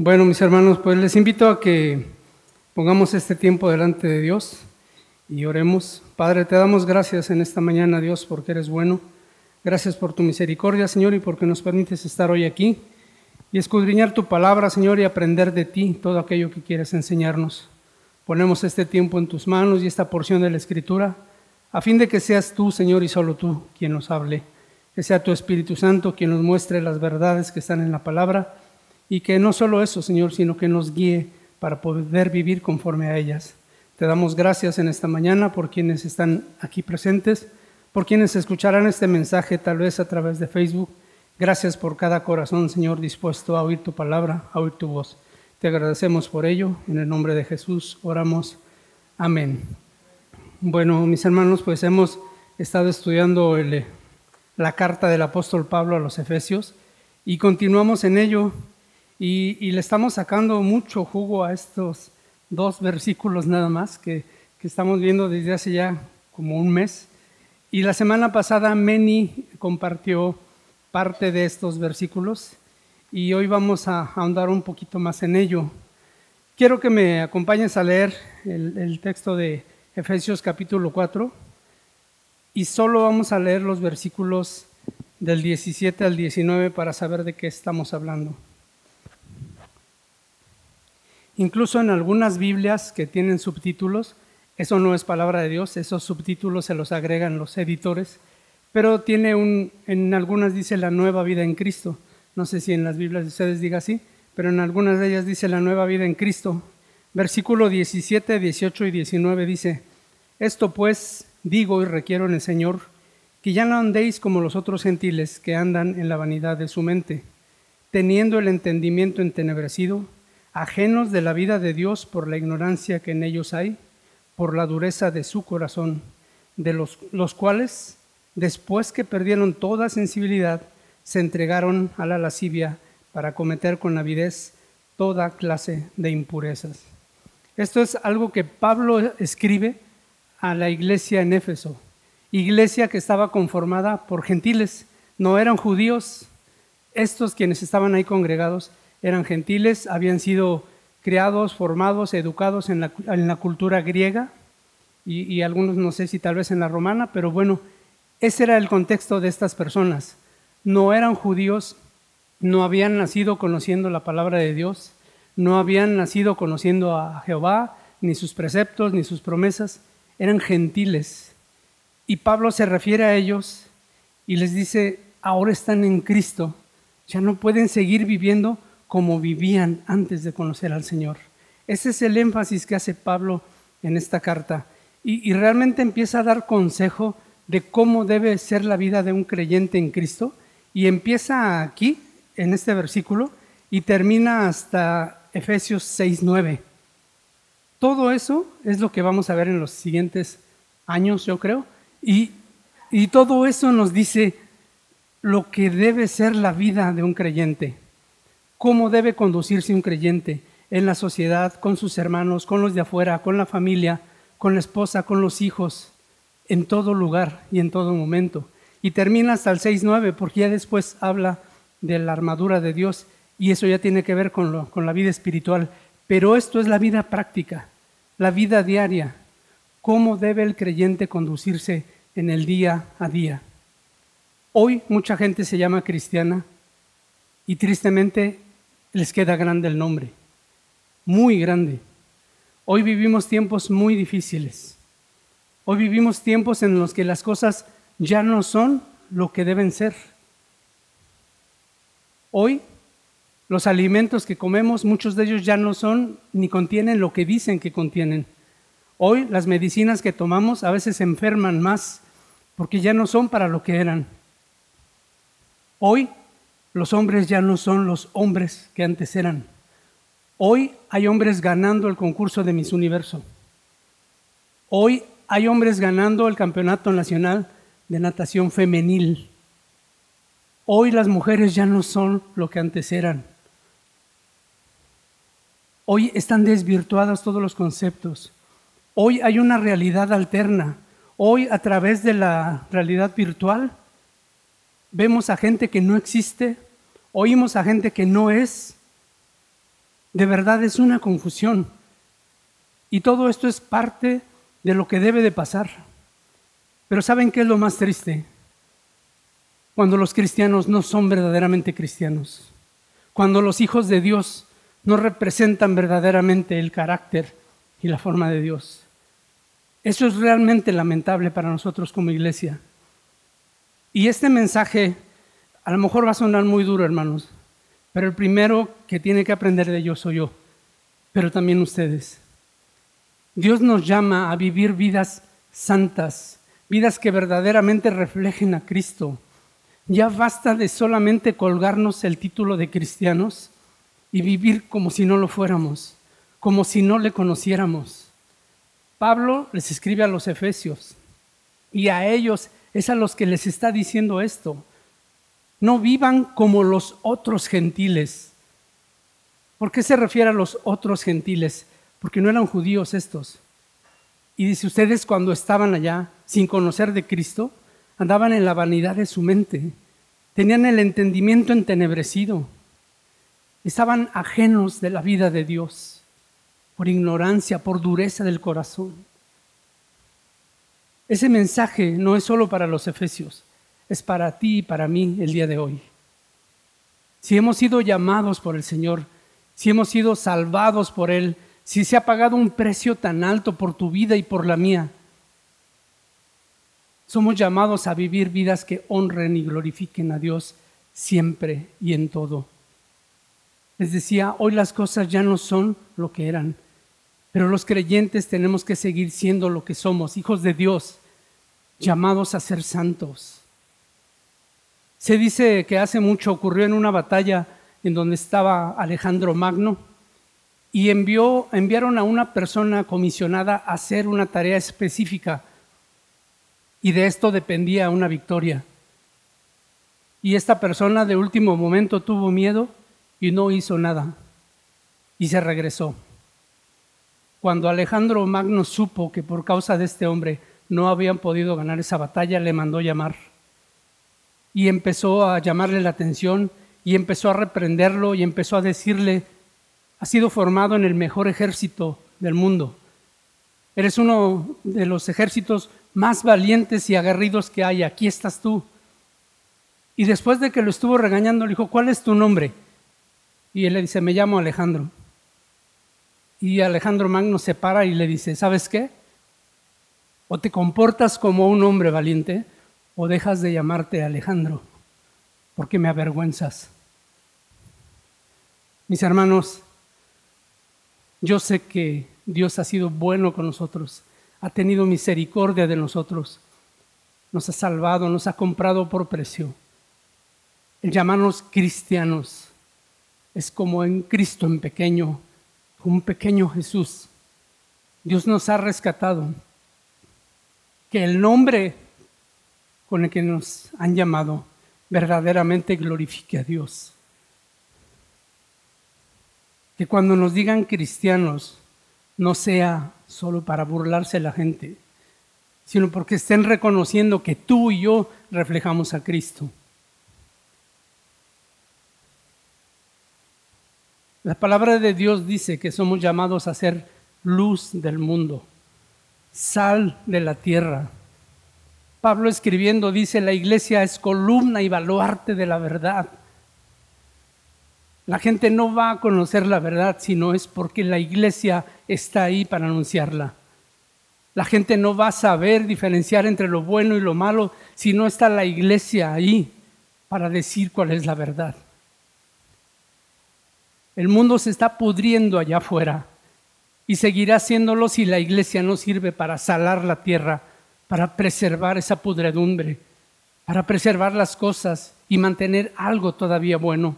Bueno, mis hermanos, pues les invito a que pongamos este tiempo delante de Dios y oremos. Padre, te damos gracias en esta mañana, Dios, porque eres bueno. Gracias por tu misericordia, Señor, y porque nos permites estar hoy aquí y escudriñar tu palabra, Señor, y aprender de ti todo aquello que quieres enseñarnos. Ponemos este tiempo en tus manos y esta porción de la Escritura, a fin de que seas tú, Señor, y solo tú quien nos hable. Que sea tu Espíritu Santo quien nos muestre las verdades que están en la palabra y que no solo eso, Señor, sino que nos guíe para poder vivir conforme a ellas. Te damos gracias en esta mañana por quienes están aquí presentes, por quienes escucharán este mensaje tal vez a través de Facebook. Gracias por cada corazón, Señor, dispuesto a oír tu palabra, a oír tu voz. Te agradecemos por ello. En el nombre de Jesús oramos. Amén. Bueno, mis hermanos, pues hemos estado estudiando la carta del apóstol Pablo a los Efesios y continuamos en ello y, le estamos sacando mucho jugo a estos dos versículos nada más que, que estamos viendo desde hace ya como un mes. Y la semana pasada Meni compartió parte de estos versículos y hoy vamos a ahondar un poquito más en ello. Quiero que me acompañes a leer el, el, texto de Efesios capítulo 4 y solo vamos a leer los versículos del 17 al 19 para saber de qué estamos hablando. Incluso en algunas Biblias que tienen subtítulos, eso no es palabra de Dios, esos subtítulos se los agregan los editores, pero tiene un, en algunas dice la nueva vida en Cristo. No sé si en las Biblias de ustedes diga así, pero en algunas de ellas dice la nueva vida en Cristo. Versículo 17, 18 y 19 dice, esto pues digo y requiero en el Señor, que ya no andéis como los otros gentiles que andan en la vanidad de su mente, teniendo el entendimiento entenebrecido, ajenos de la vida de Dios por la ignorancia que en ellos hay, por la dureza de su corazón, de los, los cuales, después que perdieron toda sensibilidad, se entregaron a la lascivia para cometer con avidez toda clase de impurezas. Esto es algo que Pablo escribe a la iglesia en Éfeso, iglesia que estaba conformada por gentiles, no eran judíos, estos quienes estaban ahí congregados eran gentiles, habían sido criados, formados, educados en la, cultura griega y, algunos no sé si tal vez en la romana, pero bueno, ese era el contexto de estas personas. No eran judíos, no habían nacido conociendo la palabra de Dios, no habían nacido conociendo a Jehová, ni sus preceptos, ni sus promesas, eran gentiles. Y Pablo se refiere a ellos y les dice, ahora están en Cristo, ya no pueden seguir viviendo como vivían antes de conocer al Señor. Ese es el énfasis que hace Pablo en esta carta. Y, realmente empieza a dar consejo de cómo debe ser la vida de un creyente en Cristo. Y empieza aquí, en este versículo, y termina hasta Efesios 6.9. Todo eso es lo que vamos a ver en los siguientes años, yo creo. Y, y todo eso nos dice lo que debe ser la vida de un creyente cómo debe conducirse un creyente en la sociedad, con sus hermanos, con los de afuera, con la familia, con la esposa, con los hijos, en todo lugar y en todo momento. Y termina hasta el 6.9 porque ya después habla de la armadura de Dios y eso ya tiene que ver con, con la vida espiritual. Pero esto es la vida práctica, la vida diaria. ¿Cómo debe el creyente conducirse en el día a día? Hoy mucha gente se llama cristiana y tristemente les queda grande el nombre, muy grande. Hoy vivimos tiempos muy difíciles. Hoy vivimos tiempos en los que las cosas ya no son lo que deben ser. Hoy los alimentos que comemos, muchos de ellos ya no son ni contienen lo que dicen que contienen. Hoy las medicinas que tomamos a veces enferman más porque ya no son para lo que eran. Hoy los hombres ya no son los hombres que antes eran. Hoy hay hombres ganando el concurso de Miss Universo. Hoy hay hombres ganando el campeonato nacional de natación femenil. Hoy las mujeres ya no son lo que antes eran. Hoy están desvirtuados todos los conceptos. Hoy hay una realidad alterna. Hoy a través de la realidad virtual vemos a gente que no existe, oímos a gente que no es, De verdad es una confusión. Y todo esto es parte de lo que debe de pasar. Pero ¿saben qué es lo más triste? Cuando los cristianos no son verdaderamente cristianos. Cuando los hijos de Dios no representan verdaderamente el carácter y la forma de Dios. Eso es realmente lamentable para nosotros como iglesia. Y este mensaje a lo mejor va a sonar muy duro, hermanos, pero el primero que tiene que aprender de ello soy yo, pero también ustedes. Dios nos llama a vivir vidas santas, vidas que verdaderamente reflejen a Cristo. Ya basta de solamente colgarnos el título de cristianos y vivir como si no lo fuéramos, como si no le conociéramos. Pablo les escribe a los efesios y a ellos es a los que les está diciendo esto. No vivan como los otros gentiles. ¿Por qué se refiere a los otros gentiles? Porque no eran judíos estos. Y dice, ustedes cuando estaban allá, sin conocer de Cristo, andaban en la vanidad de su mente, tenían el entendimiento entenebrecido, estaban ajenos de la vida de Dios, por ignorancia, por dureza del corazón. Ese mensaje no es solo para los efesios, es para ti y para mí el día de hoy. Si hemos sido llamados por el Señor, si hemos sido salvados por Él, si se ha pagado un precio tan alto por tu vida y por la mía, somos llamados a vivir vidas que honren y glorifiquen a Dios siempre y en todo. Les decía, hoy las cosas ya no son lo que eran, pero los creyentes tenemos que seguir siendo lo que somos, hijos de Dios, llamados a ser santos. Se dice que hace mucho ocurrió en una batalla en donde estaba Alejandro Magno y envió, enviaron a una persona comisionada a hacer una tarea específica y de esto dependía una victoria. Y esta persona de último momento tuvo miedo y no hizo nada y se regresó. Cuando Alejandro Magno supo que por causa de este hombre no habían podido ganar esa batalla, le mandó llamar y empezó a llamarle la atención y empezó a reprenderlo y empezó a decirle, has sido formado en el mejor ejército del mundo. Eres uno de los ejércitos más valientes y aguerridos que hay. Aquí estás tú. Y después de que lo estuvo regañando, le dijo, ¿cuál es tu nombre? Y él le dice, me llamo Alejandro. Y Alejandro Magno se para y le dice, ¿sabes qué? O te comportas como un hombre valiente o dejas de llamarte Alejandro, porque me avergüenzas. Mis hermanos, yo sé que Dios ha sido bueno con nosotros, ha tenido misericordia de nosotros, nos ha salvado, nos ha comprado por precio. El llamarnos cristianos es como en Cristo en pequeño, un pequeño Jesús. Dios nos ha rescatado. Que el nombre con el que nos han llamado verdaderamente glorifique a Dios. Que cuando nos digan cristianos no sea solo para burlarse la gente, sino porque estén reconociendo que tú y yo reflejamos a Cristo. La palabra de Dios dice que somos llamados a ser luz del mundo, sal de la tierra. Pablo escribiendo dice, la iglesia es columna y baluarte de la verdad. La gente no va a conocer la verdad si no es porque la iglesia está ahí para anunciarla. La gente no va a saber diferenciar entre lo bueno y lo malo si no está la iglesia ahí para decir cuál es la verdad. El mundo se está pudriendo allá afuera y seguirá haciéndolo si la iglesia no sirve para salar la tierra para preservar esa pudredumbre, para preservar las cosas y mantener algo todavía bueno.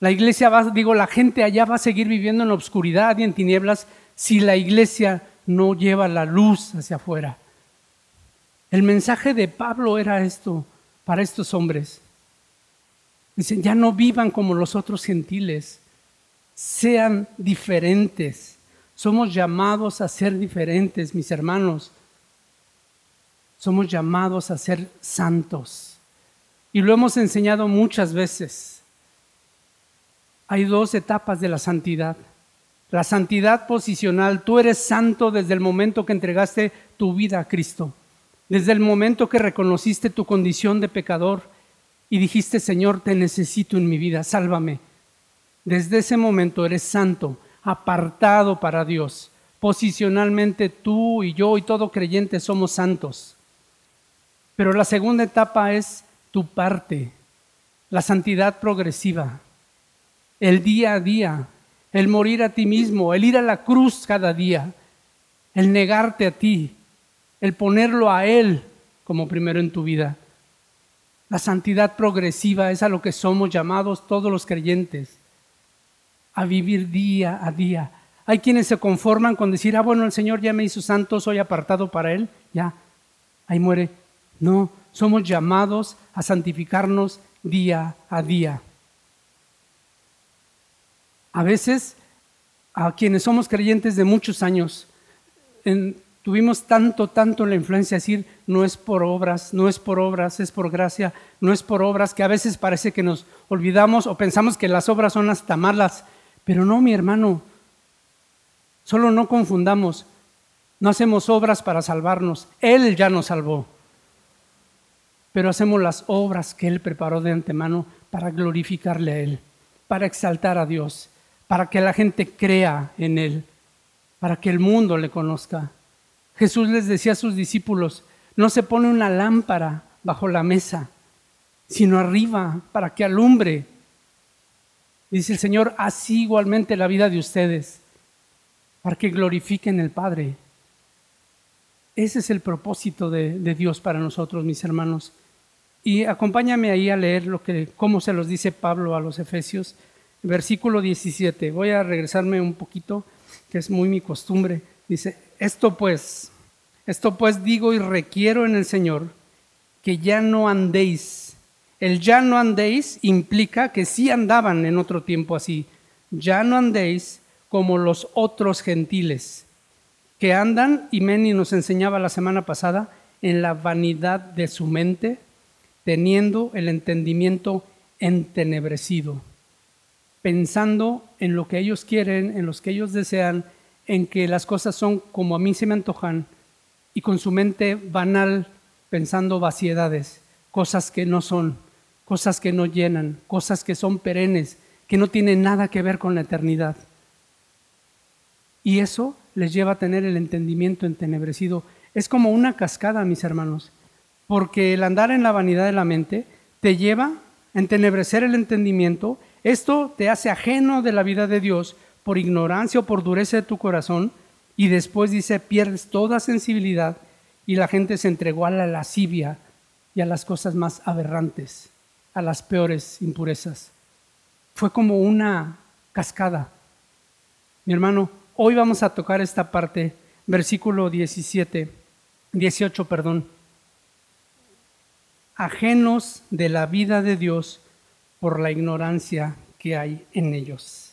La iglesia va, digo, la gente allá va a seguir viviendo en la oscuridad y en tinieblas si la iglesia no lleva la luz hacia afuera. El mensaje de Pablo era esto para estos hombres. Dicen, ya no vivan como los otros gentiles, sean diferentes. Somos llamados a ser diferentes, mis hermanos somos llamados a ser santos. Y lo hemos enseñado muchas veces. hay dos etapas de la santidad. La santidad posicional, tú eres santo desde el momento que entregaste tu vida a Cristo, desde el momento que reconociste tu condición de pecador y dijiste, Señor, te necesito en mi vida, sálvame. Desde ese momento eres santo, apartado para Dios. Posicionalmente tú y yo y todo creyente somos santos. Pero la segunda etapa es tu parte, la santidad progresiva, el día a día, el morir a ti mismo, el ir a la cruz cada día, el negarte a ti, el ponerlo a Él como primero en tu vida. La santidad progresiva es a lo que somos llamados todos los creyentes, a vivir día a día. Hay quienes se conforman con decir, ah, bueno, el Señor ya me hizo santo, soy apartado para Él, ya, ahí muere. No, somos llamados a santificarnos día a día. A veces, a quienes somos creyentes de muchos años, tuvimos tanto, tanto la influencia de decir, no es por obras, no es por obras, es por gracia, no es por obras, que a veces parece que nos olvidamos o pensamos que las obras son hasta malas. Pero no, mi hermano, solo no confundamos, no hacemos obras para salvarnos, Él ya nos salvó. Pero hacemos las obras que Él preparó de antemano para glorificarle a Él, para exaltar a Dios para que la gente crea en Él, para que el mundo le conozca. Jesús les decía a sus discípulos, no se pone una lámpara bajo la mesa, sino arriba, para que alumbre. Dice el Señor, así igualmente la vida de ustedes, para que glorifiquen el Padre. Ese es el propósito de, de Dios para nosotros, mis hermanos. Y acompáñame ahí a leer lo que, cómo se los dice Pablo a los Efesios versículo 17. Voy a regresarme un poquito, que es muy mi costumbre. Dice, esto pues, esto pues digo y requiero en el Señor que ya no andéis. El ya no andéis implica que sí andaban en otro tiempo así. Ya no andéis como los otros gentiles, que andan, y Meni nos enseñaba la semana pasada, en la vanidad de su mente, teniendo el entendimiento entenebrecido pensando en lo que ellos quieren, en lo que ellos desean, en que las cosas son como a mí se me antojan, y con su mente banal pensando vaciedades, cosas que no son, cosas que no llenan, cosas que son perennes, que no tienen nada que ver con la eternidad. Y eso les lleva a tener el entendimiento entenebrecido. Es como una cascada, mis hermanos, porque el andar en la vanidad de la mente te lleva a entenebrecer el entendimiento esto te hace ajeno de la vida de Dios por ignorancia o por dureza de tu corazón y después dice pierdes toda sensibilidad y la gente se entregó a la lascivia y a las cosas más aberrantes, a las peores impurezas. Fue como una cascada. Mi hermano, hoy vamos a tocar esta parte, versículo 17, 18, perdón. Ajenos de la vida de Dios por la ignorancia que hay en ellos,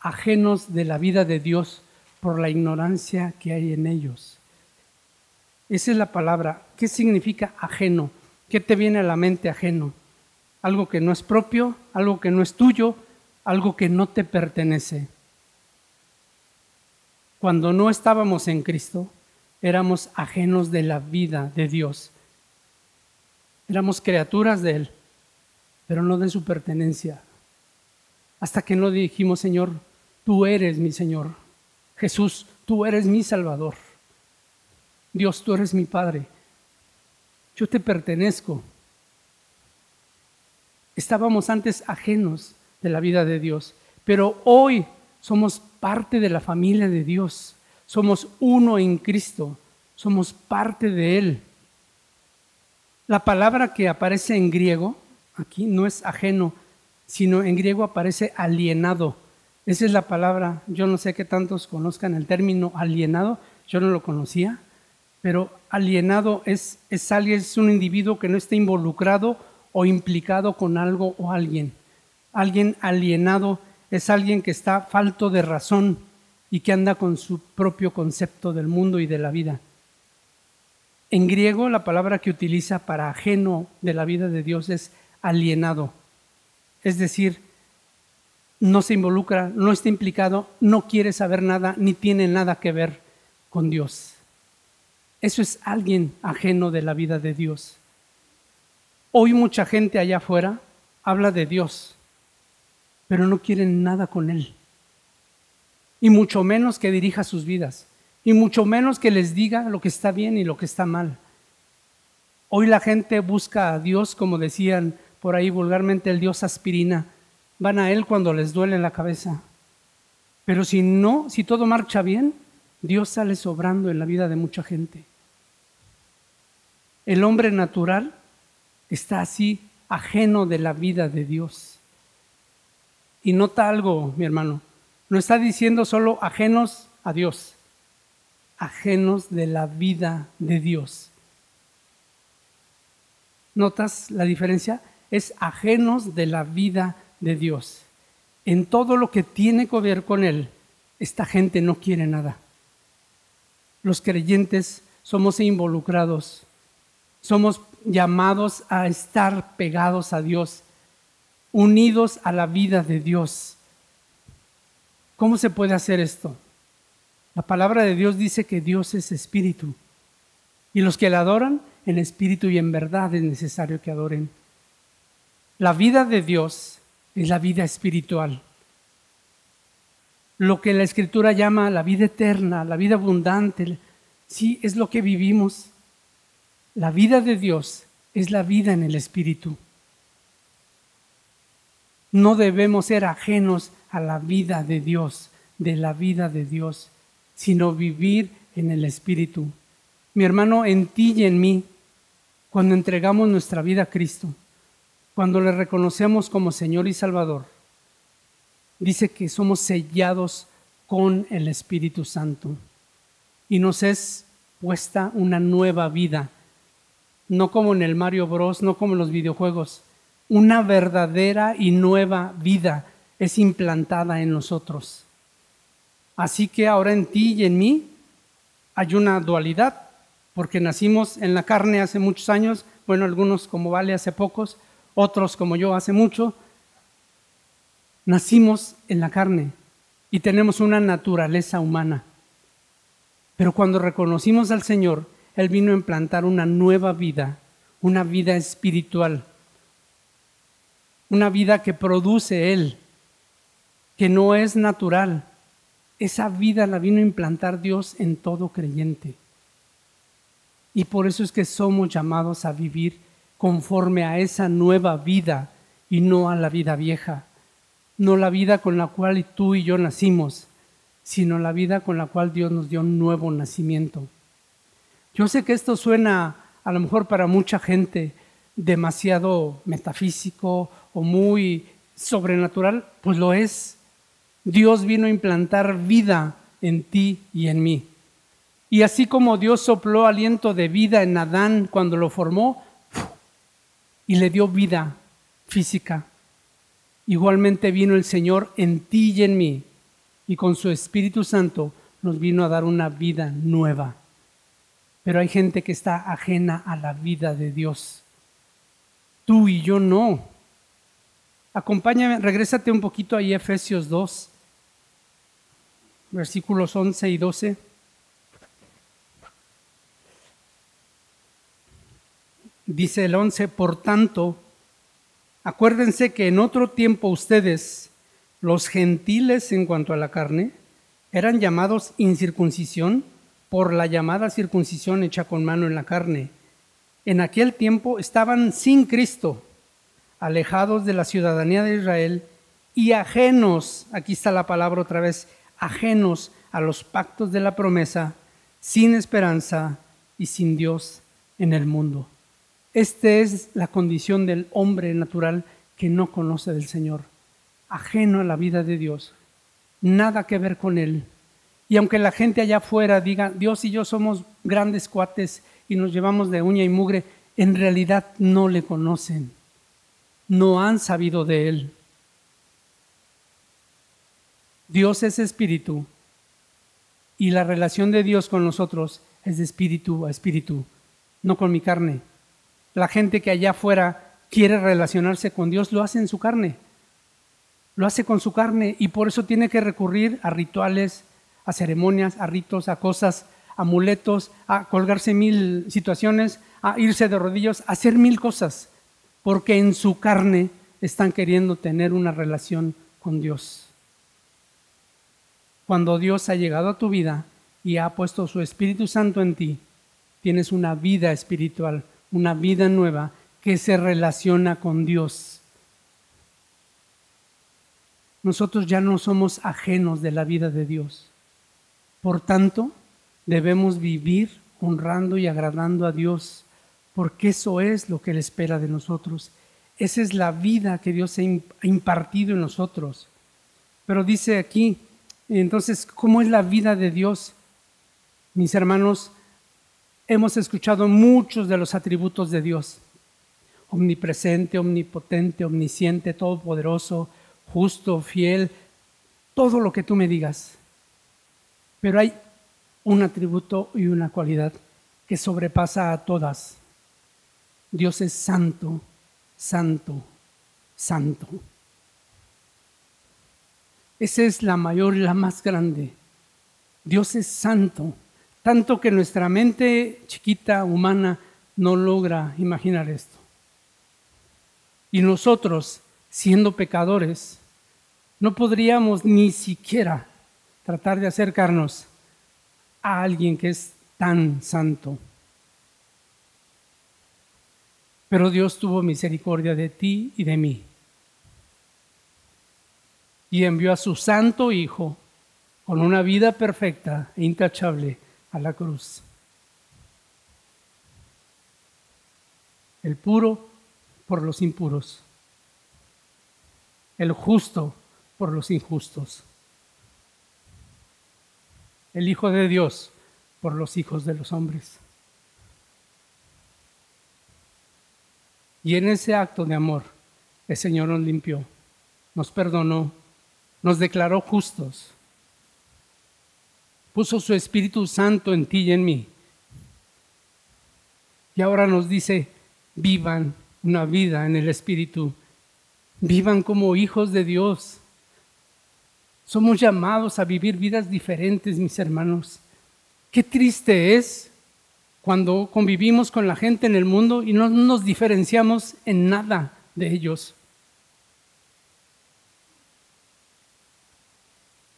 ajenos de la vida de Dios por la ignorancia que hay en ellos. Esa es la palabra. ¿Qué significa ajeno? ¿Qué te viene a la mente ajeno? Algo que no es propio, algo que no es tuyo, algo que no te pertenece. Cuando no estábamos en Cristo, éramos ajenos de la vida de Dios. Éramos criaturas de Él pero no de su pertenencia. Hasta que no dijimos, Señor, tú eres mi Señor. Jesús, tú eres mi Salvador. Dios, tú eres mi Padre. Yo te pertenezco. Estábamos antes ajenos de la vida de Dios, pero hoy somos parte de la familia de Dios. Somos uno en Cristo. Somos parte de Él. La palabra que aparece en griego aquí no es ajeno, sino en griego aparece alienado. Esa es la palabra, yo no sé que tantos conozcan el término alienado, yo no lo conocía, pero alienado es, es alguien, es un individuo que no está involucrado o implicado con algo o alguien. Alguien alienado es alguien que está falto de razón y que anda con su propio concepto del mundo y de la vida. En griego la palabra que utiliza para ajeno de la vida de Dios es alienado. Es decir, no se involucra, no está implicado, no quiere saber nada, ni tiene nada que ver con Dios. Eso es alguien ajeno de la vida de Dios. Hoy mucha gente allá afuera habla de Dios, pero no quieren nada con Él. Y mucho menos que dirija sus vidas. Y mucho menos que les diga lo que está bien y lo que está mal. Hoy la gente busca a Dios, como decían por ahí vulgarmente, el Dios aspirina. Van a Él cuando les duele la cabeza. Pero si no, si todo marcha bien, Dios sale sobrando en la vida de mucha gente. El hombre natural está así ajeno de la vida de Dios. Y nota algo, mi hermano, no está diciendo solo ajenos a Dios, ajenos de la vida de Dios. ¿Notas la diferencia? Es ajenos de la vida de Dios. En todo lo que tiene que ver con Él, esta gente no quiere nada. Los creyentes somos involucrados, somos llamados a estar pegados a Dios, unidos a la vida de Dios. ¿Cómo se puede hacer esto? La palabra de Dios dice que Dios es espíritu y los que le adoran en espíritu y en verdad es necesario que adoren. La vida de Dios es la vida espiritual. Lo que la escritura llama la vida eterna, la vida abundante, sí es lo que vivimos. La vida de Dios es la vida en el Espíritu. No debemos ser ajenos a la vida de Dios, de la vida de Dios, sino vivir en el Espíritu. Mi hermano, en ti y en mí, cuando entregamos nuestra vida a Cristo, cuando le reconocemos como Señor y Salvador, dice que somos sellados con el Espíritu Santo y nos es puesta una nueva vida no como en el Mario Bros, no como en los videojuegos. Una verdadera y nueva vida es implantada en nosotros. Así que ahora en ti y en mí hay una dualidad, porque nacimos en la carne hace muchos años, bueno, algunos como Vale hace pocos, otros como yo hace mucho. Nacimos en la carne y tenemos una naturaleza humana. Pero cuando reconocimos al Señor, él vino a implantar una nueva vida, una vida espiritual, una vida que produce Él, que no es natural. Esa vida la vino a implantar Dios en todo creyente. Y por eso es que somos llamados a vivir conforme a esa nueva vida y no a la vida vieja, no la vida con la cual tú y yo nacimos, sino la vida con la cual Dios nos dio un nuevo nacimiento. Yo sé que esto suena a lo mejor para mucha gente demasiado metafísico o muy sobrenatural, pues lo es. Dios vino a implantar vida en ti y en mí. Y así como Dios sopló aliento de vida en Adán cuando lo formó y le dio vida física, igualmente vino el Señor en ti y en mí y con su Espíritu Santo nos vino a dar una vida nueva. Pero hay gente que está ajena a la vida de Dios. Tú y yo no. Acompáñame, regrésate un poquito ahí a Efesios 2, versículos 11 y 12. Dice el 11, por tanto, acuérdense que en otro tiempo ustedes, los gentiles en cuanto a la carne, eran llamados incircuncisión por la llamada circuncisión hecha con mano en la carne. En aquel tiempo estaban sin Cristo, alejados de la ciudadanía de Israel y ajenos, aquí está la palabra otra vez, ajenos a los pactos de la promesa, sin esperanza y sin Dios en el mundo. Esta es la condición del hombre natural que no conoce del Señor, ajeno a la vida de Dios, nada que ver con Él, y aunque la gente allá afuera diga, Dios y yo somos grandes cuates y nos llevamos de uña y mugre, en realidad no le conocen, no han sabido de Él. Dios es espíritu y la relación de Dios con nosotros es de espíritu a espíritu, no con mi carne. La gente que allá afuera quiere relacionarse con Dios lo hace en su carne. Lo hace con su carne y por eso tiene que recurrir a rituales, a ceremonias, a ritos, a cosas, amuletos, a colgarse mil situaciones, a irse de rodillas, a hacer mil cosas, porque en su carne están queriendo tener una relación con Dios. Cuando Dios ha llegado a tu vida y ha puesto su Espíritu Santo en ti, tienes una vida espiritual, una vida nueva que se relaciona con Dios. Nosotros ya no somos ajenos de la vida de Dios. Por tanto, debemos vivir honrando y agradando a Dios, porque eso es lo que Él espera de nosotros. Esa es la vida que Dios ha impartido en nosotros. Pero dice aquí, entonces, ¿cómo es la vida de Dios? Mis hermanos, hemos escuchado muchos de los atributos de Dios. Omnipresente, omnipotente, omnisciente, todopoderoso, justo, fiel, todo lo que tú me digas. Pero hay un atributo y una cualidad que sobrepasa a todas. Dios es santo, santo, santo. Esa es la mayor y la más grande. Dios es santo, tanto que nuestra mente chiquita, humana, no logra imaginar esto. Y nosotros, siendo pecadores, no podríamos ni siquiera tratar de acercarnos a alguien que es tan santo. Pero Dios tuvo misericordia de ti y de mí. Y envió a su santo Hijo con una vida perfecta e intachable a la cruz. El puro por los impuros. El justo por los injustos. El Hijo de Dios por los hijos de los hombres. Y en ese acto de amor, el Señor nos limpió, nos perdonó, nos declaró justos, puso su Espíritu Santo en ti y en mí. Y ahora nos dice, vivan una vida en el Espíritu, vivan como hijos de Dios, somos llamados a vivir vidas diferentes, mis hermanos. Qué triste es cuando convivimos con la gente en el mundo y no nos diferenciamos en nada de ellos.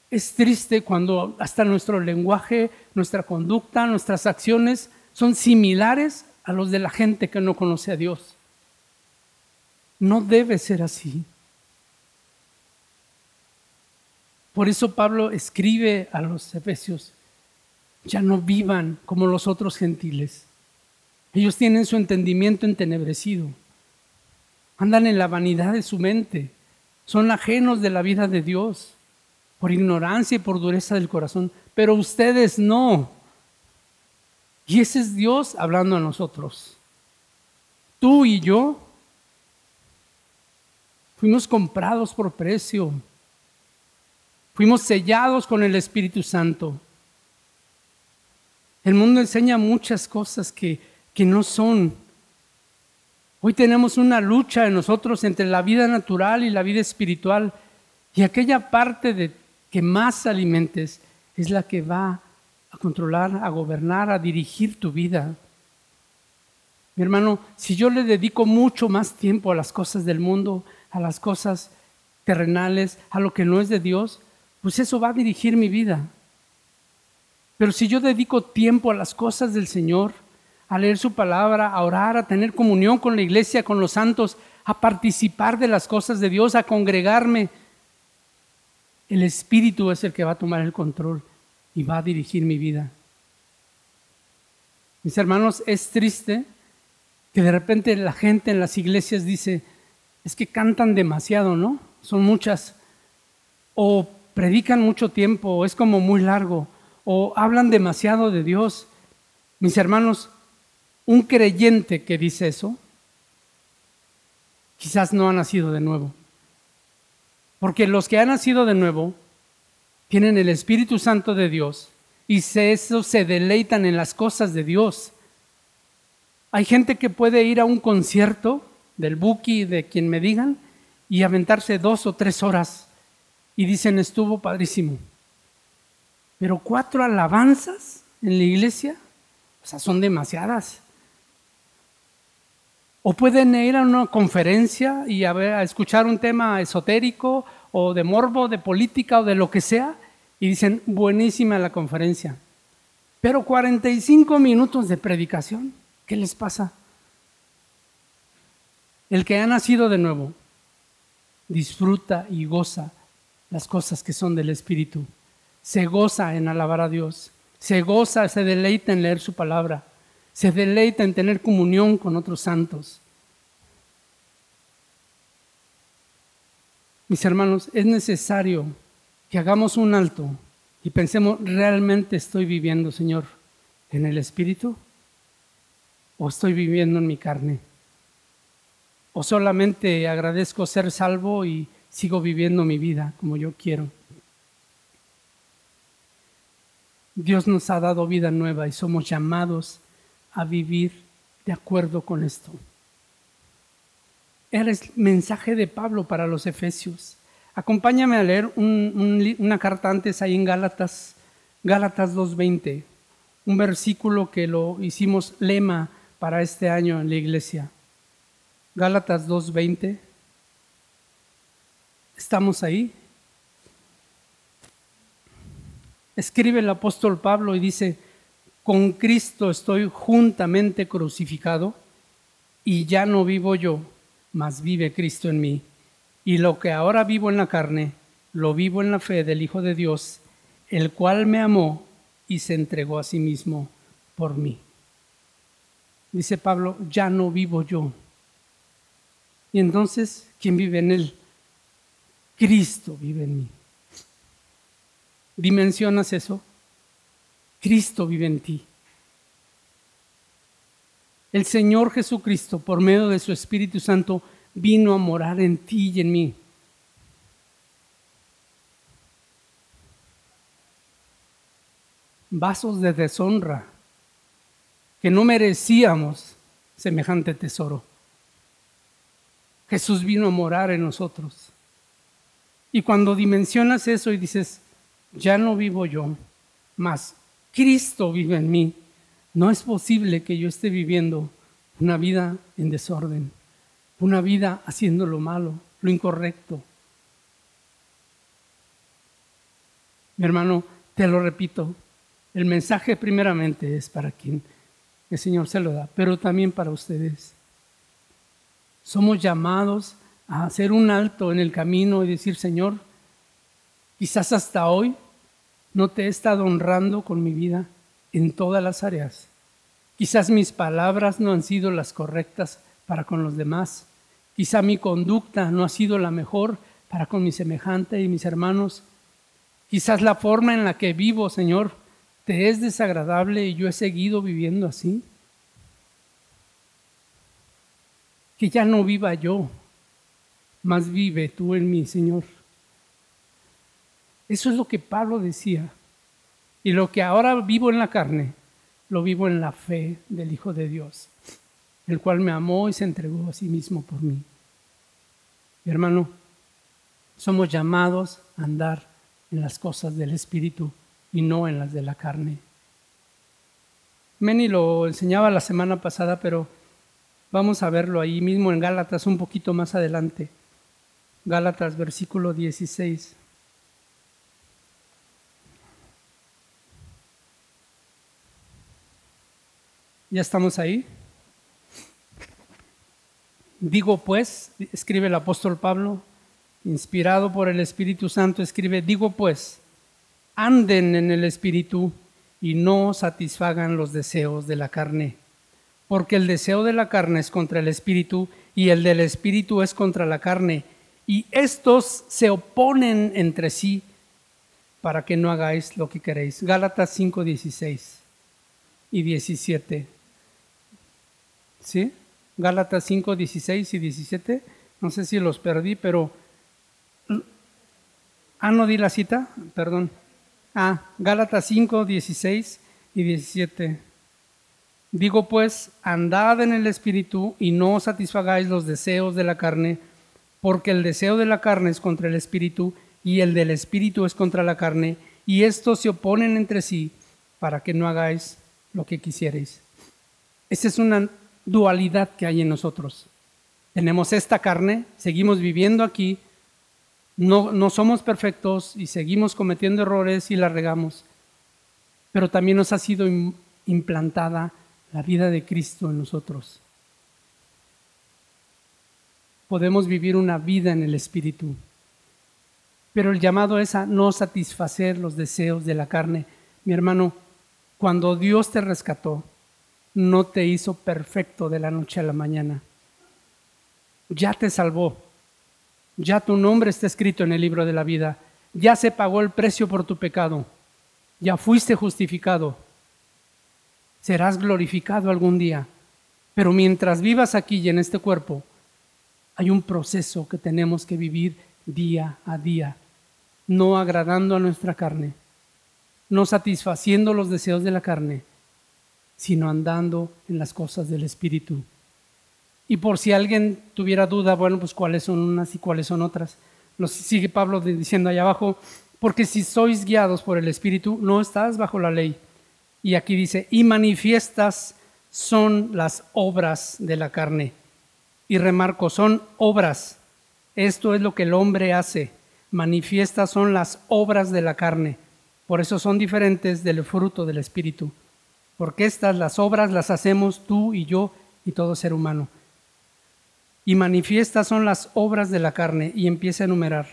Es triste cuando hasta nuestro lenguaje, nuestra conducta, nuestras acciones son similares a los de la gente que no conoce a Dios. No debe ser así. Por eso Pablo escribe a los efesios, ya no vivan como los otros gentiles. Ellos tienen su entendimiento entenebrecido, andan en la vanidad de su mente, son ajenos de la vida de Dios por ignorancia y por dureza del corazón, pero ustedes no. Y ese es Dios hablando a nosotros. Tú y yo fuimos comprados por precio. Fuimos sellados con el Espíritu Santo. El mundo enseña muchas cosas que, que no son. Hoy tenemos una lucha en nosotros entre la vida natural y la vida espiritual. Y aquella parte de que más alimentes es la que va a controlar, a gobernar, a dirigir tu vida. Mi hermano, si yo le dedico mucho más tiempo a las cosas del mundo, a las cosas terrenales, a lo que no es de Dios, pues eso va a dirigir mi vida. Pero si yo dedico tiempo a las cosas del Señor, a leer su palabra, a orar, a tener comunión con la iglesia, con los santos, a participar de las cosas de Dios, a congregarme, el Espíritu es el que va a tomar el control y va a dirigir mi vida. Mis hermanos, es triste que de repente la gente en las iglesias dice, es que cantan demasiado, ¿no? Son muchas. O predican mucho tiempo, es como muy largo, o hablan demasiado de Dios. Mis hermanos, un creyente que dice eso, quizás no ha nacido de nuevo. Porque los que han nacido de nuevo tienen el Espíritu Santo de Dios y eso se deleitan en las cosas de Dios. Hay gente que puede ir a un concierto del Buki, de quien me digan, y aventarse dos o tres horas y dicen estuvo padrísimo. Pero cuatro alabanzas en la iglesia, o sea, son demasiadas. O pueden ir a una conferencia y a, a escuchar un tema esotérico o de morbo, de política o de lo que sea, y dicen, buenísima la conferencia. Pero 45 minutos de predicación, ¿qué les pasa? El que ha nacido de nuevo disfruta y goza las cosas que son del Espíritu. Se goza en alabar a Dios. Se goza, se deleita en leer su palabra. Se deleita en tener comunión con otros santos. Mis hermanos, es necesario que hagamos un alto y pensemos, ¿realmente estoy viviendo, Señor, en el Espíritu? ¿O estoy viviendo en mi carne? ¿O solamente agradezco ser salvo y sigo viviendo mi vida como yo quiero? Dios nos ha dado vida nueva y somos llamados a vivir de acuerdo con esto. Era el mensaje de Pablo para los Efesios. Acompáñame a leer una carta antes ahí en Gálatas, Gálatas 2.20, un versículo que lo hicimos lema para este año en la iglesia. Gálatas 2.20. ¿Estamos ahí? Escribe el apóstol Pablo y dice, con Cristo estoy juntamente crucificado y ya no vivo yo, mas vive Cristo en mí. Y lo que ahora vivo en la carne, lo vivo en la fe del Hijo de Dios, el cual me amó y se entregó a sí mismo por mí. Dice Pablo, ya no vivo yo, y entonces, ¿quién vive en él? Cristo vive en mí. ¿Dimensionas eso? Cristo vive en ti. El Señor Jesucristo, por medio de su Espíritu Santo, vino a morar en ti y en mí. Vasos de deshonra que no merecíamos semejante tesoro. Jesús vino a morar en nosotros. Y cuando dimensionas eso y dices, ya no vivo yo, mas Cristo vive en mí, no es posible que yo esté viviendo una vida en desorden, una vida haciendo lo malo, lo incorrecto. Mi hermano, te lo repito, el mensaje primeramente es para quien el Señor se lo da, pero también para ustedes. Somos llamados a hacer un alto en el camino y decir, Señor, quizás hasta hoy no te he estado honrando con mi vida en todas las áreas. Quizás mis palabras no han sido las correctas para con los demás. Quizá mi conducta no ha sido la mejor para con mi semejante y mis hermanos. Quizás la forma en la que vivo, Señor, te es desagradable y yo he seguido viviendo así. que ya no viva yo, más vive tú en mí, Señor. Eso es lo que Pablo decía. Y lo que ahora vivo en la carne, lo vivo en la fe del Hijo de Dios, el cual me amó y se entregó a sí mismo por mí. Hermano, somos llamados a andar en las cosas del Espíritu y no en las de la carne. Meni lo enseñaba la semana pasada, pero Vamos a verlo ahí mismo en Gálatas un poquito más adelante. Gálatas versículo 16. ¿Ya estamos ahí? Digo pues, escribe el apóstol Pablo, inspirado por el Espíritu Santo, escribe, digo pues, anden en el Espíritu y no satisfagan los deseos de la carne porque el deseo de la carne es contra el espíritu y el del espíritu es contra la carne, y estos se oponen entre sí para que no hagáis lo que queréis. Gálatas 5, 16 y 17. ¿Sí? Gálatas 5, 16 y 17. No sé si los perdí, pero... Ah, no di la cita, perdón. Ah, Gálatas 5, 16 y 17. Digo pues, andad en el Espíritu y no satisfagáis los deseos de la carne, porque el deseo de la carne es contra el espíritu y el del espíritu es contra la carne, y estos se oponen entre sí para que no hagáis lo que quisierais. Esa es una dualidad que hay en nosotros. Tenemos esta carne, seguimos viviendo aquí, no, no somos perfectos y seguimos cometiendo errores y la regamos, pero también nos ha sido implantada la vida de Cristo en nosotros. Podemos vivir una vida en el Espíritu, pero el llamado es a no satisfacer los deseos de la carne. Mi hermano, cuando Dios te rescató, no te hizo perfecto de la noche a la mañana. Ya te salvó. Ya tu nombre está escrito en el libro de la vida. Ya se pagó el precio por tu pecado. Ya fuiste justificado. Serás glorificado algún día. Pero mientras vivas aquí y en este cuerpo, hay un proceso que tenemos que vivir día a día, no agradando a nuestra carne, no satisfaciendo los deseos de la carne, sino andando en las cosas del Espíritu. Y por si alguien tuviera duda, bueno, pues cuáles son unas y cuáles son otras. Nos sigue Pablo diciendo allá abajo, porque si sois guiados por el Espíritu, no estás bajo la ley. Y aquí dice, y manifiestas son las obras de la carne. Y remarco, son obras. Esto es lo que el hombre hace. Manifiestas son las obras de la carne. Por eso son diferentes del fruto del Espíritu. Porque estas, las obras, las hacemos tú y yo y todo ser humano. Y manifiestas son las obras de la carne. Y empieza a enumerar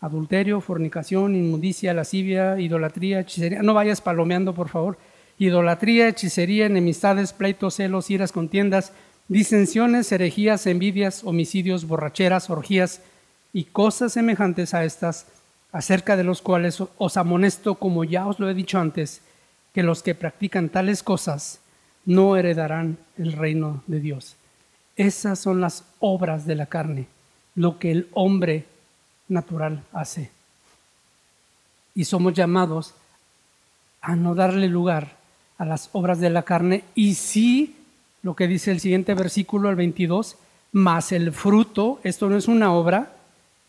adulterio, fornicación, inmundicia, lascivia, idolatría, hechicería. No vayas palomeando, por favor. Idolatría, hechicería, enemistades, pleitos, celos, iras, contiendas, disensiones, herejías, envidias, homicidios, borracheras, orgías y cosas semejantes a estas, acerca de los cuales os amonesto, como ya os lo he dicho antes, que los que practican tales cosas no heredarán el reino de Dios. Esas son las obras de la carne, lo que el hombre natural hace. Y somos llamados a no darle lugar a las obras de la carne y sí, lo que dice el siguiente versículo, el 22, más el fruto, esto no es una obra,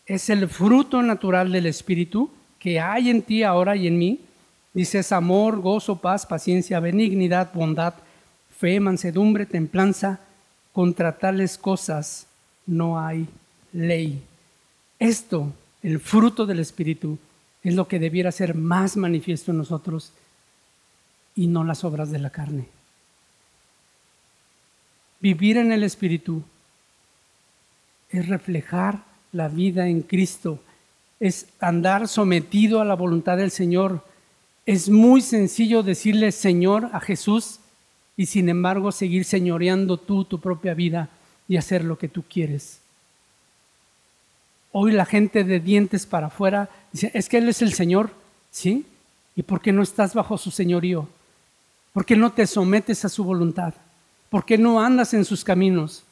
es el fruto natural del Espíritu que hay en ti ahora y en mí. Dice es amor, gozo, paz, paciencia, benignidad, bondad, fe, mansedumbre, templanza. Contra tales cosas no hay ley. Esto, el fruto del Espíritu, es lo que debiera ser más manifiesto en nosotros y no las obras de la carne. Vivir en el Espíritu es reflejar la vida en Cristo, es andar sometido a la voluntad del Señor. Es muy sencillo decirle Señor a Jesús y sin embargo seguir señoreando tú tu propia vida y hacer lo que tú quieres. Hoy la gente de dientes para afuera dice, es que Él es el Señor, ¿sí? ¿Y por qué no estás bajo su señorío? ¿Por qué no te sometes a su voluntad? ¿Por qué no andas en sus caminos?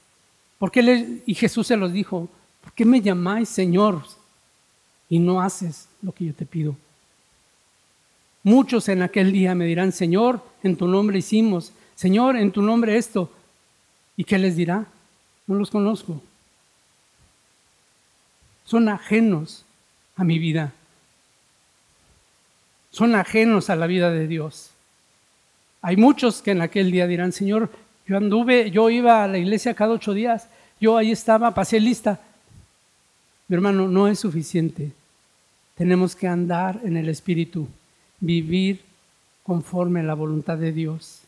¿Por qué y Jesús se los dijo, ¿por qué me llamáis Señor y no haces lo que yo te pido? Muchos en aquel día me dirán, Señor, en tu nombre hicimos, Señor, en tu nombre esto. ¿Y qué les dirá? No los conozco son ajenos a mi vida. Son ajenos a la vida de Dios. Hay muchos que en aquel día dirán, Señor, yo anduve, yo iba a la iglesia cada ocho días, yo ahí estaba, pasé lista. Mi hermano, no es suficiente. Tenemos que andar en el Espíritu, vivir conforme a la voluntad de Dios.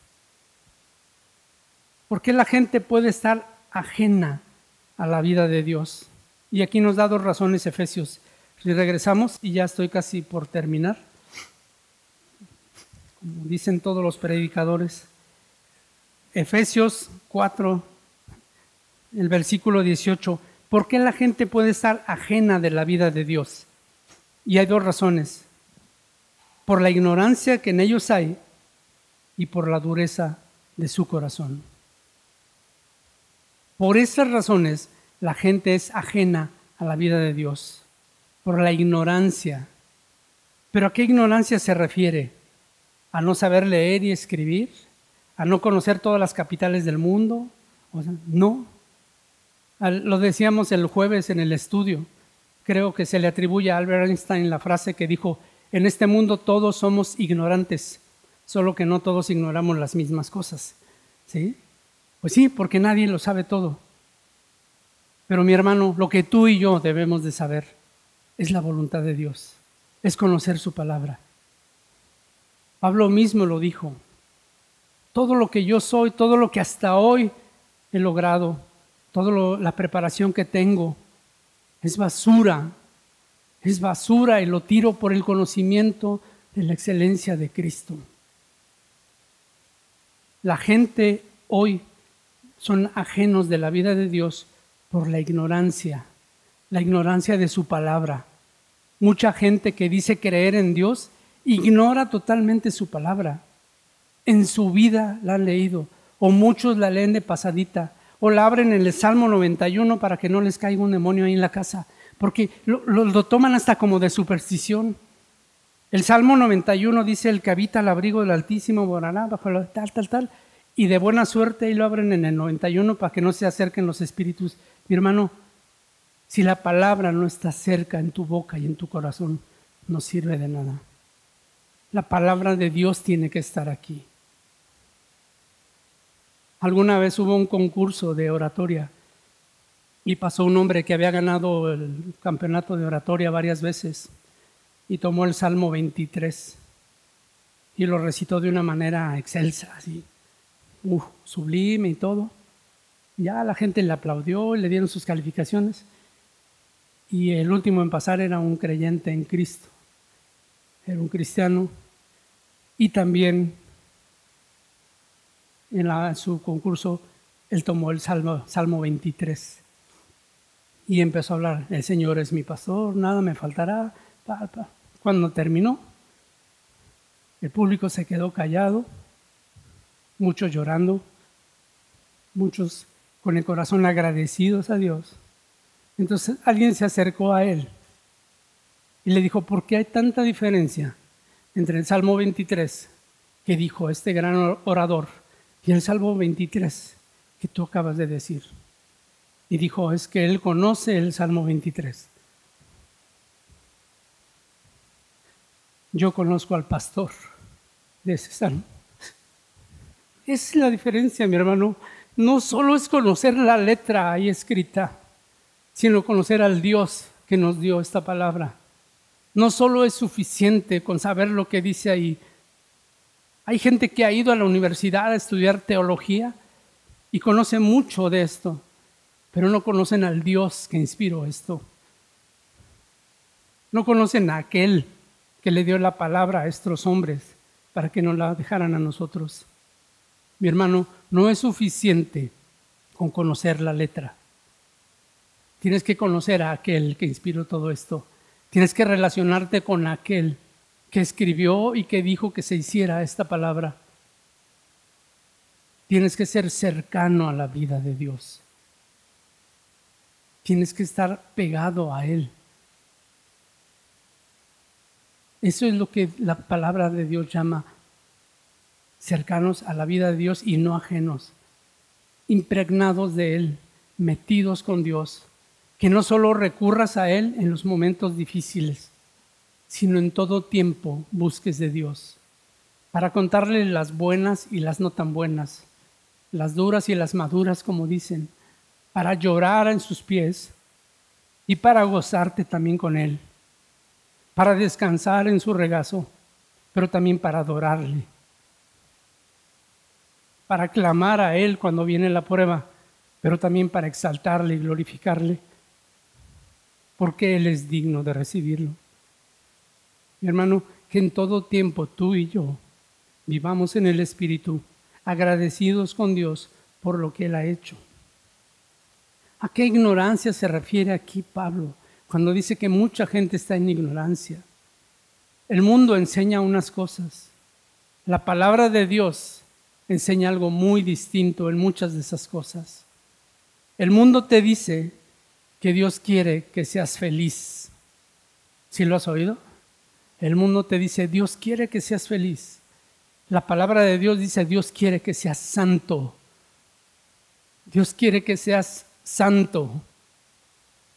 ¿Por qué la gente puede estar ajena a la vida de Dios? Y aquí nos da dos razones Efesios. Si regresamos, y ya estoy casi por terminar, como dicen todos los predicadores, Efesios 4, el versículo 18, ¿por qué la gente puede estar ajena de la vida de Dios? Y hay dos razones, por la ignorancia que en ellos hay y por la dureza de su corazón. Por esas razones, la gente es ajena a la vida de Dios por la ignorancia. ¿Pero a qué ignorancia se refiere? ¿A no saber leer y escribir? ¿A no conocer todas las capitales del mundo? no. Lo decíamos el jueves en el estudio. Creo que se le atribuye a Albert Einstein la frase que dijo, en este mundo todos somos ignorantes, solo que no todos ignoramos las mismas cosas. ¿Sí? Pues sí, porque nadie lo sabe todo. Pero mi hermano, lo que tú y yo debemos de saber es la voluntad de Dios, es conocer su palabra. Pablo mismo lo dijo, todo lo que yo soy, todo lo que hasta hoy he logrado, toda la preparación que tengo, es basura, es basura y lo tiro por el conocimiento de la excelencia de Cristo. La gente hoy son ajenos de la vida de Dios por la ignorancia, la ignorancia de su palabra. Mucha gente que dice creer en Dios ignora totalmente su palabra. En su vida la han leído, o muchos la leen de pasadita, o la abren en el Salmo 91 para que no les caiga un demonio ahí en la casa, porque lo, toman hasta como de superstición. El Salmo 91 dice, el que habita al abrigo del Altísimo morará bajo tal, tal, tal, y de buena suerte y lo abren en el 91 para que no se acerquen los espíritus. Mi hermano, si la palabra no está cerca en tu boca y en tu corazón, no sirve de nada. La palabra de Dios tiene que estar aquí. Alguna vez hubo un concurso de oratoria y pasó un hombre que había ganado el campeonato de oratoria varias veces y tomó el Salmo 23 y lo recitó de una manera excelsa, así, sublime y todo. Ya la gente le aplaudió, le dieron sus calificaciones y el último en pasar era un creyente en Cristo, era un cristiano y también en su concurso, él tomó el Salmo, Salmo 23 y empezó a hablar, el Señor es mi pastor, nada me faltará. Cuando terminó, el público se quedó callado, muchos llorando, muchos con el corazón agradecidos a Dios. Entonces alguien se acercó a él y le dijo, ¿por qué hay tanta diferencia entre el Salmo 23 que dijo este gran orador y el Salmo 23 que tú acabas de decir. Y dijo, es que él conoce el Salmo 23. Yo conozco al pastor de ese salmo. Es la diferencia, mi hermano. No solo es conocer la letra ahí escrita, sino conocer al Dios que nos dio esta palabra. No solo es suficiente con saber lo que dice ahí, hay gente que ha ido a la universidad a estudiar teología y conoce mucho de esto, pero no conocen al Dios que inspiró esto. No conocen a aquel que le dio la palabra a estos hombres para que nos la dejaran a nosotros. Mi hermano, no es suficiente con conocer la letra. Tienes que conocer a aquel que inspiró todo esto. Tienes que relacionarte con aquel que escribió y que dijo que se hiciera esta palabra. Tienes que ser cercano a la vida de Dios. Tienes que estar pegado a Él. Eso es lo que la palabra de Dios llama cercanos a la vida de Dios y no ajenos, impregnados de Él, metidos con Dios, que no solo recurras a Él en los momentos difíciles, sino en todo tiempo busques de Dios, para contarle las buenas y las no tan buenas, las duras y las maduras, como dicen, para llorar en sus pies y para gozarte también con Él, para descansar en su regazo, pero también para adorarle, para clamar a Él cuando viene la prueba, pero también para exaltarle y glorificarle, porque Él es digno de recibirlo. Mi hermano, que en todo tiempo tú y yo vivamos en el Espíritu, agradecidos con Dios por lo que Él ha hecho. ¿A qué ignorancia se refiere aquí Pablo cuando dice que mucha gente está en ignorancia? El mundo enseña unas cosas. La palabra de Dios enseña algo muy distinto en muchas de esas cosas. El mundo te dice que Dios quiere que seas feliz. ¿Sí lo has oído? El mundo te dice, Dios quiere que seas feliz. La palabra de Dios dice, Dios quiere que seas santo. Dios quiere que seas santo,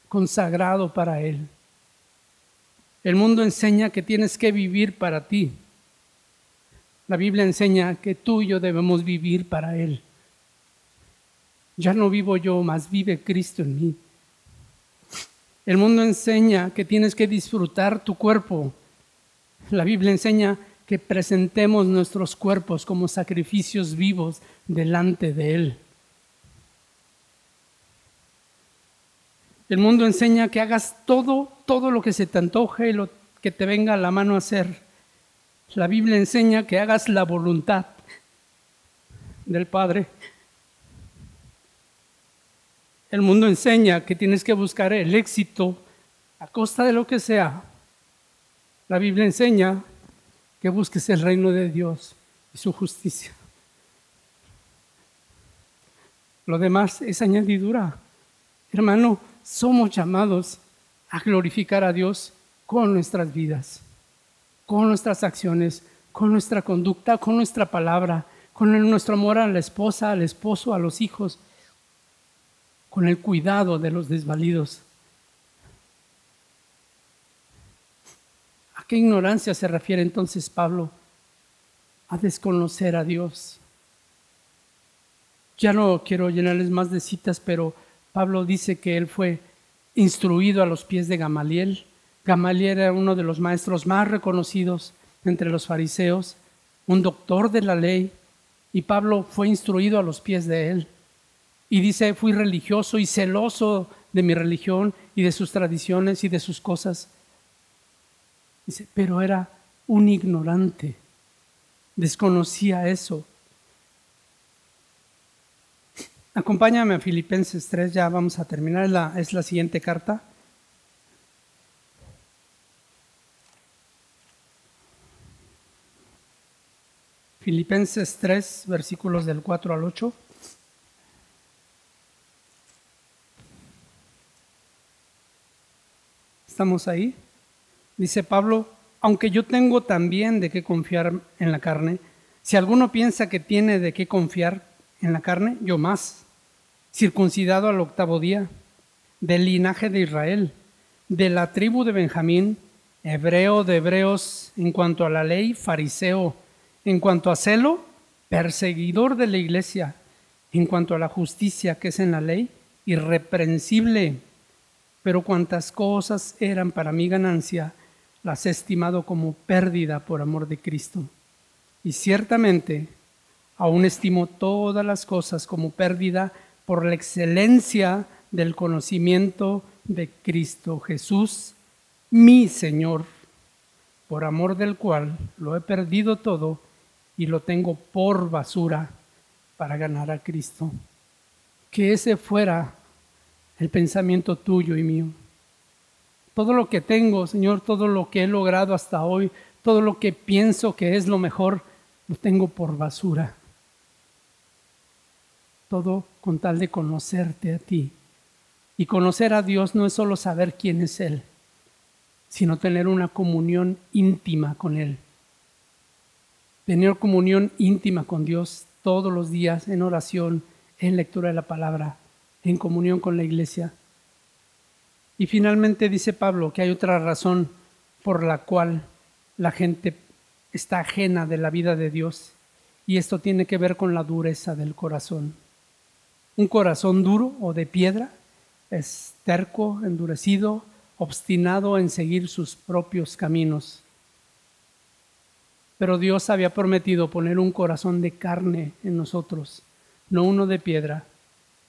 consagrado para Él. El mundo enseña que tienes que vivir para ti. La Biblia enseña que tú y yo debemos vivir para Él. Ya no vivo yo, más vive Cristo en mí. El mundo enseña que tienes que disfrutar tu cuerpo. La Biblia enseña que presentemos nuestros cuerpos como sacrificios vivos delante de Él. El mundo enseña que hagas todo, todo lo que se te antoje y lo que te venga a la mano a hacer. La Biblia enseña que hagas la voluntad del Padre. El mundo enseña que tienes que buscar el éxito a costa de lo que sea. La Biblia enseña que busques el reino de Dios y su justicia. Lo demás es añadidura. Hermano, somos llamados a glorificar a Dios con nuestras vidas, con nuestras acciones, con nuestra conducta, con nuestra palabra, con nuestro amor a la esposa, al esposo, a los hijos, con el cuidado de los desvalidos. Qué ignorancia se refiere entonces Pablo? A desconocer a Dios. Ya no quiero llenarles más de citas, pero Pablo dice que él fue instruido a los pies de Gamaliel. Gamaliel era uno de los maestros más reconocidos entre los fariseos, un doctor de la ley, y Pablo fue instruido a los pies de él. Y dice, fui religioso y celoso de mi religión y de sus tradiciones y de sus cosas. Dice, pero era un ignorante, desconocía eso. Acompáñame a Filipenses 3, ya vamos a terminar, es la, es la siguiente carta. Filipenses 3, versículos del 4 al 8. ¿Estamos ahí? Dice Pablo, aunque yo tengo también de qué confiar en la carne, si alguno piensa que tiene de qué confiar en la carne, yo más, circuncidado al octavo día, del linaje de Israel, de la tribu de Benjamín, hebreo de hebreos en cuanto a la ley, fariseo, en cuanto a celo, perseguidor de la iglesia, en cuanto a la justicia que es en la ley, irreprensible. Pero cuantas cosas eran para mi ganancia, las he estimado como pérdida por amor de Cristo. Y ciertamente Aún estimo todas las cosas como pérdida por la excelencia del conocimiento de Cristo Jesús, mi Señor, por amor del cual lo he perdido todo y lo tengo por basura para ganar a Cristo. Que ese fuera el pensamiento tuyo y mío. Todo lo que tengo, Señor, todo lo que he logrado hasta hoy, todo lo que pienso que es lo mejor, lo tengo por basura todo con tal de conocerte a ti. Y conocer a Dios no es solo saber quién es Él, sino tener una comunión íntima con Él. Tener comunión íntima con Dios todos los días en oración, en lectura de la palabra, en comunión con la iglesia. Y finalmente dice Pablo que hay otra razón por la cual la gente está ajena de la vida de Dios, y esto tiene que ver con la dureza del corazón. Un corazón duro o de piedra es terco, endurecido, obstinado en seguir sus propios caminos. Pero Dios había prometido poner un corazón de carne en nosotros, no uno de piedra.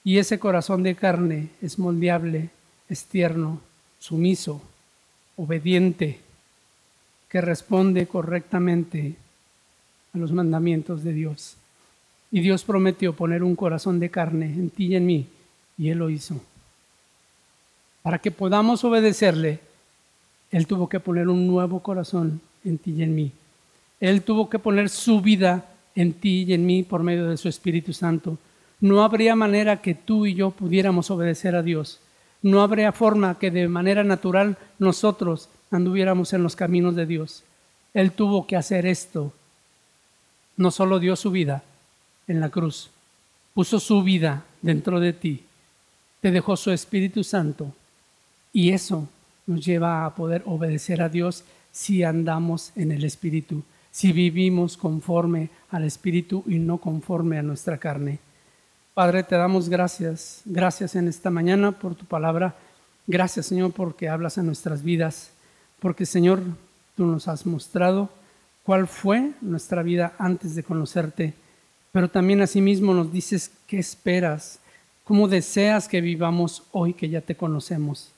Y ese corazón de carne es moldeable, es tierno, sumiso, obediente, que responde correctamente a los mandamientos de Dios. Y Dios prometió poner un corazón de carne en ti y en mí, y Él lo hizo. Para que podamos obedecerle, Él tuvo que poner un nuevo corazón en ti y en mí. Él tuvo que poner su vida en ti y en mí por medio de su Espíritu Santo. No habría manera que tú y yo pudiéramos obedecer a Dios. No habría forma que de manera natural nosotros anduviéramos en los caminos de Dios. Él tuvo que hacer esto. No solo dio su vida, en la cruz, puso su vida dentro de ti te dejó su Espíritu Santo y eso nos lleva a poder obedecer a Dios si andamos en el Espíritu, si vivimos conforme al Espíritu y no conforme a nuestra carne. Padre, te damos gracias, gracias en esta mañana por tu palabra. Gracias, Señor, porque hablas en nuestras vidas, porque, Señor, tú nos has mostrado cuál fue nuestra vida antes de conocerte, pero también asimismo nos dices qué esperas, cómo deseas que vivamos hoy que ya te conocemos.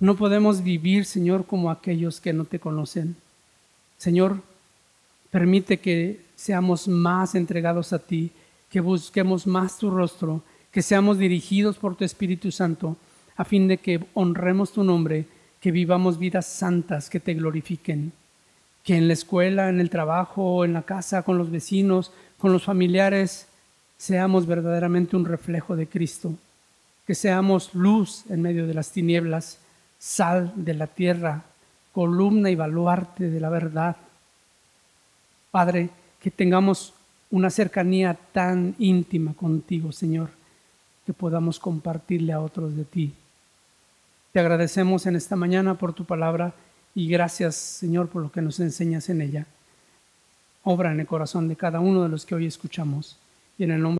No podemos vivir, Señor, como aquellos que no te conocen. Señor, permite que seamos más entregados a ti, que busquemos más tu rostro, que seamos dirigidos por tu Espíritu Santo, a fin de que honremos tu nombre, que vivamos vidas santas que te glorifiquen, que en la escuela, en el trabajo, en la casa, con los vecinos, con los familiares, seamos verdaderamente un reflejo de Cristo, que seamos luz en medio de las tinieblas, sal de la tierra, columna y baluarte de la verdad. Padre, que tengamos una cercanía tan íntima contigo, Señor, que podamos compartirle a otros de ti. Te agradecemos en esta mañana por tu palabra y gracias, Señor, por lo que nos enseñas en ella. Obra en el corazón de cada uno de los que hoy escuchamos y en el nombre